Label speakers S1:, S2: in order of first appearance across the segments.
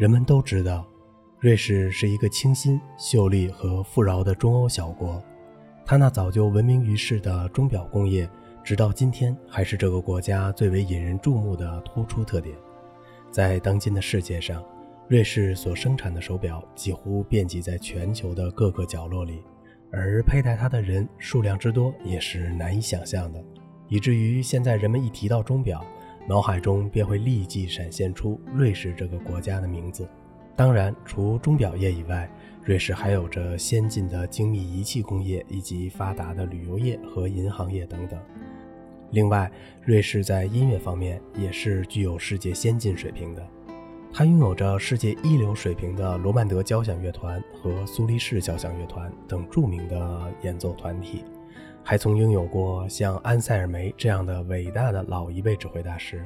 S1: 人们都知道，瑞士是一个清新、秀丽和富饶的中欧小国。它那早就闻名于世的钟表工业，直到今天还是这个国家最为引人注目的突出特点。在当今的世界上，瑞士所生产的手表几乎遍及在全球的各个角落里，而佩戴它的人数量之多也是难以想象的，以至于现在人们一提到钟表，脑海中便会立即闪现出瑞士这个国家的名字。当然，除钟表业以外，瑞士还有着先进的精密仪器工业，以及发达的旅游业和银行业等等。另外，瑞士在音乐方面也是具有世界先进水平的。它拥有着世界一流水平的罗曼德交响乐团和苏黎世交响乐团等著名的演奏团体，还曾拥有过像安塞尔梅这样的伟大的老一辈指挥大师。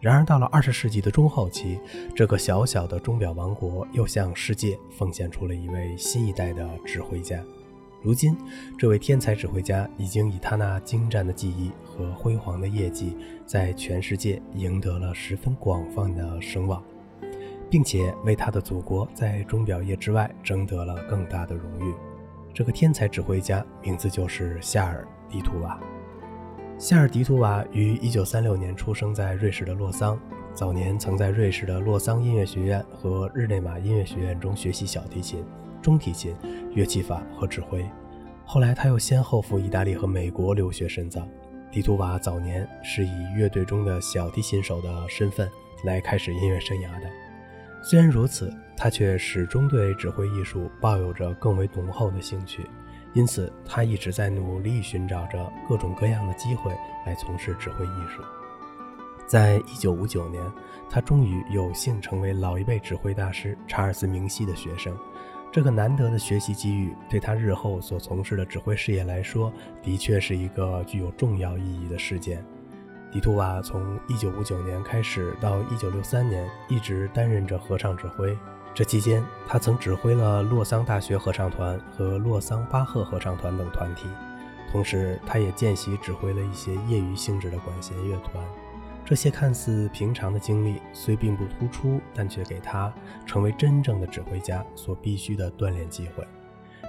S1: 然而，到了二十世纪的中后期，这个小小的钟表王国又向世界奉献出了一位新一代的指挥家。如今，这位天才指挥家已经以他那精湛的技艺和辉煌的业绩，在全世界赢得了十分广泛的声望，并且为他的祖国在钟表业之外争得了更大的荣誉。这个天才指挥家名字就是夏尔·迪图瓦。夏尔·迪图瓦于1936年出生在瑞士的洛桑，早年曾在瑞士的洛桑音乐学院和日内瓦音乐学院中学习小提琴、中提琴、乐器法和指挥。后来，他又先后赴意大利和美国留学深造。迪图瓦早年是以乐队中的小提琴手的身份来开始音乐生涯的。虽然如此，他却始终对指挥艺术抱有着更为浓厚的兴趣。因此，他一直在努力寻找着各种各样的机会来从事指挥艺术。在一九五九年，他终于有幸成为老一辈指挥大师查尔斯·明西的学生。这个难得的学习机遇，对他日后所从事的指挥事业来说，的确是一个具有重要意义的事件。迪图瓦从一九五九年开始到一九六三年，一直担任着合唱指挥。这期间，他曾指挥了洛桑大学合唱团和洛桑巴赫合唱团等团体，同时他也见习指挥了一些业余性质的管弦乐团。这些看似平常的经历虽并不突出，但却给他成为真正的指挥家所必须的锻炼机会，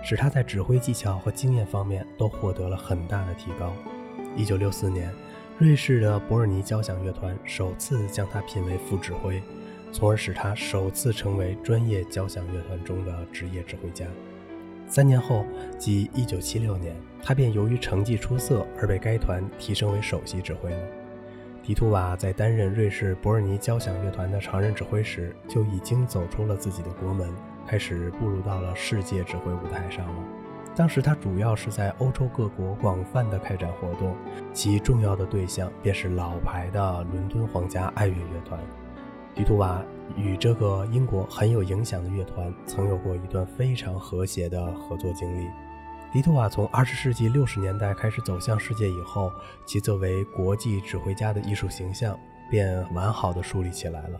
S1: 使他在指挥技巧和经验方面都获得了很大的提高。1964年，瑞士的伯尔尼交响乐团首次将他聘为副指挥。从而使他首次成为专业交响乐团中的职业指挥家。三年后，即1976年，他便由于成绩出色而被该团提升为首席指挥了。迪图瓦在担任瑞士伯尔尼交响乐团的常任指挥时，就已经走出了自己的国门，开始步入到了世界指挥舞台上了。当时他主要是在欧洲各国广泛的开展活动，其重要的对象便是老牌的伦敦皇家爱乐乐团。迪图瓦与这个英国很有影响的乐团曾有过一段非常和谐的合作经历。迪图瓦从20世纪60年代开始走向世界以后，其作为国际指挥家的艺术形象便完好的树立起来了。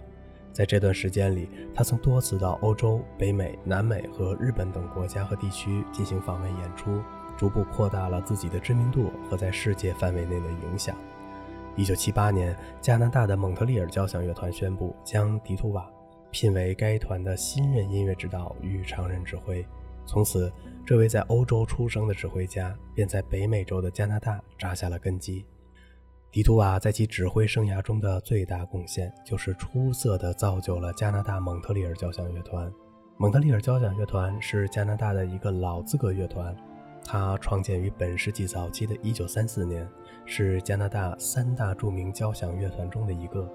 S1: 在这段时间里，他曾多次到欧洲、北美、南美和日本等国家和地区进行访问演出，逐步扩大了自己的知名度和在世界范围内的影响。一九七八年，加拿大的蒙特利尔交响乐团宣布将迪图瓦聘为该团的新任音乐指导与常任指挥。从此，这位在欧洲出生的指挥家便在北美洲的加拿大扎下了根基。迪图瓦在其指挥生涯中的最大贡献，就是出色地造就了加拿大蒙特利尔交响乐团。蒙特利尔交响乐团是加拿大的一个老资格乐团。它创建于本世纪早期的1934年，是加拿大三大著名交响乐团中的一个。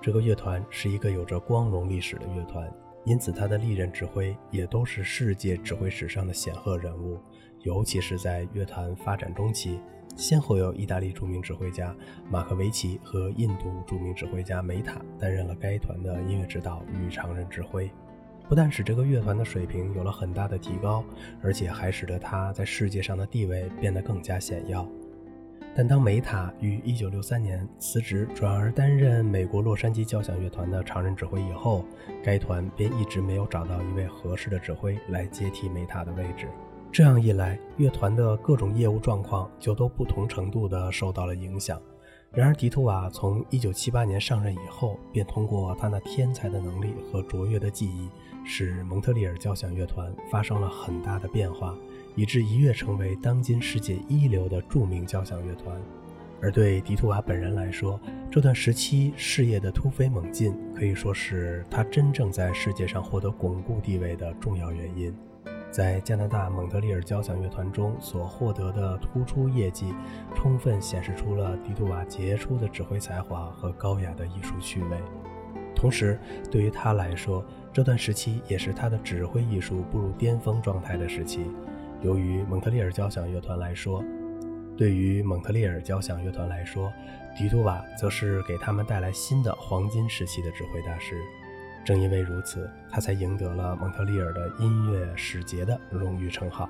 S1: 这个乐团是一个有着光荣历史的乐团，因此它的历任指挥也都是世界指挥史上的显赫人物。尤其是在乐团发展中期，先后有意大利著名指挥家马克维奇和印度著名指挥家梅塔担任了该团的音乐指导与常任指挥。不但使这个乐团的水平有了很大的提高，而且还使得他在世界上的地位变得更加显要。但当梅塔于1963年辞职，转而担任美国洛杉矶交响乐团的常任指挥以后，该团便一直没有找到一位合适的指挥来接替梅塔的位置。这样一来，乐团的各种业务状况就都不同程度地受到了影响。然而，迪图瓦从1978年上任以后，便通过他那天才的能力和卓越的技艺，使蒙特利尔交响乐团发生了很大的变化，以致一跃成为当今世界一流的著名交响乐团。而对迪图瓦本人来说，这段时期事业的突飞猛进，可以说是他真正在世界上获得巩固地位的重要原因。在加拿大蒙特利尔交响乐团中所获得的突出业绩，充分显示出了迪杜瓦杰出的指挥才华和高雅的艺术趣味。同时，对于他来说，这段时期也是他的指挥艺术步入巅峰状态的时期。由于蒙特利尔交响乐团来说，对于蒙特利尔交响乐团来说，迪杜瓦则是给他们带来新的黄金时期的指挥大师。正因为如此，他才赢得了蒙特利尔的音乐使节的荣誉称号。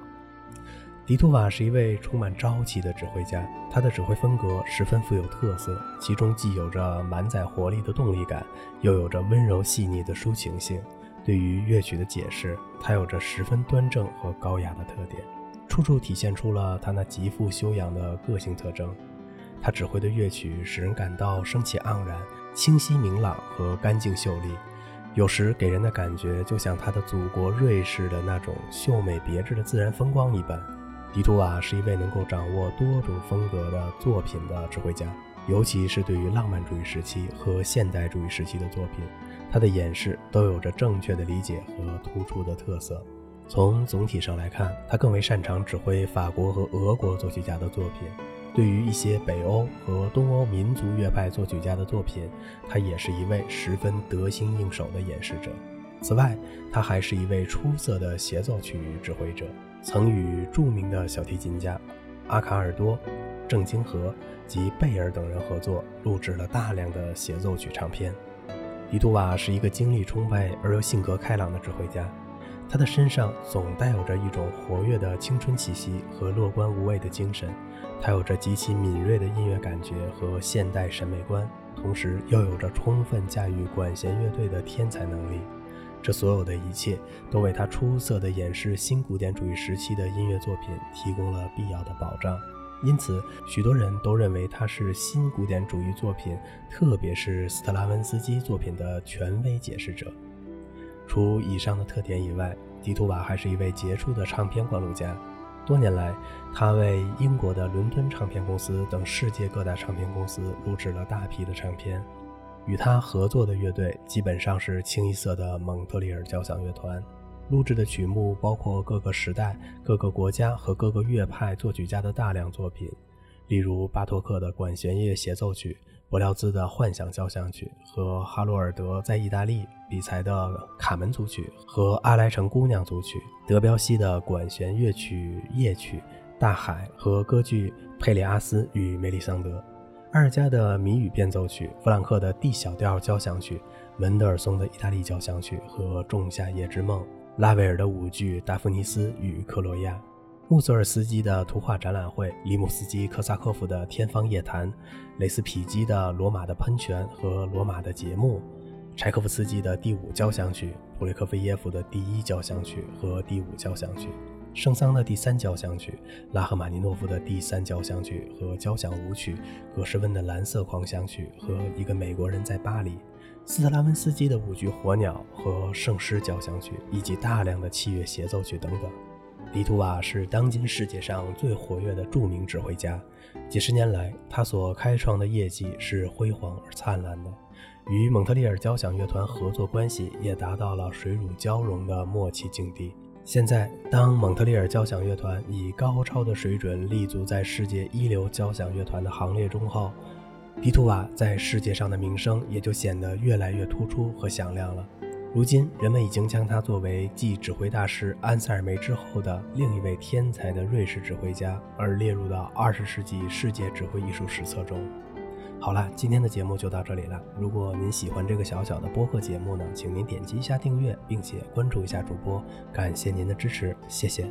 S1: 迪图瓦是一位充满朝气的指挥家，他的指挥风格十分富有特色，其中既有着满载活力的动力感，又有着温柔细腻的抒情性。对于乐曲的解释，他有着十分端正和高雅的特点，处处体现出了他那极富修养的个性特征。他指挥的乐曲使人感到生气盎然、清晰明朗和干净秀丽。有时给人的感觉就像他的祖国瑞士的那种秀美别致的自然风光一般。迪图瓦是一位能够掌握多种风格的作品的指挥家，尤其是对于浪漫主义时期和现代主义时期的作品，他的演示都有着正确的理解和突出的特色。从总体上来看，他更为擅长指挥法国和俄国作曲家的作品。对于一些北欧和东欧民族乐派作曲家的作品，他也是一位十分得心应手的演示者。此外，他还是一位出色的协奏曲指挥者，曾与著名的小提琴家阿卡尔多、郑清和及贝尔等人合作，录制了大量的协奏曲唱片。迪图瓦是一个精力充沛而又性格开朗的指挥家。他的身上总带有着一种活跃的青春气息和乐观无畏的精神，他有着极其敏锐的音乐感觉和现代审美观，同时又有着充分驾驭管弦乐队的天才能力。这所有的一切都为他出色的演示新古典主义时期的音乐作品提供了必要的保障。因此，许多人都认为他是新古典主义作品，特别是斯特拉文斯基作品的权威解释者。除以上的特点以外，迪图瓦还是一位杰出的唱片灌录家。多年来，他为英国的伦敦唱片公司等世界各大唱片公司录制了大批的唱片。与他合作的乐队基本上是清一色的蒙特利尔交响乐团，录制的曲目包括各个时代、各个国家和各个乐派作曲家的大量作品，例如巴托克的管弦乐协奏曲。柏辽兹的幻想交响曲和哈罗尔德在意大利比才的卡门组曲和阿莱城姑娘组曲，德彪西的管弦乐曲夜曲大海和歌剧佩里阿斯与梅里桑德，阿尔加的谜语变奏曲，弗兰克的 D 小调交响曲，门德尔松的意大利交响曲和仲夏夜之梦，拉威尔的舞剧达芙妮斯与克罗亚。穆索尔斯基的图画展览会，里姆斯基科萨科夫的天方夜谭，雷斯匹基的罗马的喷泉和罗马的节目，柴可夫斯基的第五交响曲，普列科菲耶夫的第一交响曲和第五交响曲，圣桑的第三交响曲，拉赫玛尼诺夫的第三交响曲和交响舞曲，葛什温的蓝色狂想曲和一个美国人在巴黎，斯特拉文斯基的舞剧火鸟和圣诗交响曲，以及大量的器乐协奏曲等等。迪图瓦是当今世界上最活跃的著名指挥家，几十年来，他所开创的业绩是辉煌而灿烂的，与蒙特利尔交响乐团合作关系也达到了水乳交融的默契境地。现在，当蒙特利尔交响乐团以高超的水准立足在世界一流交响乐团的行列中后，迪图瓦在世界上的名声也就显得越来越突出和响亮了。如今，人们已经将他作为继指挥大师安塞尔梅之后的另一位天才的瑞士指挥家，而列入到二十世纪世界指挥艺术史册中。好了，今天的节目就到这里了。如果您喜欢这个小小的播客节目呢，请您点击一下订阅，并且关注一下主播，感谢您的支持，谢谢。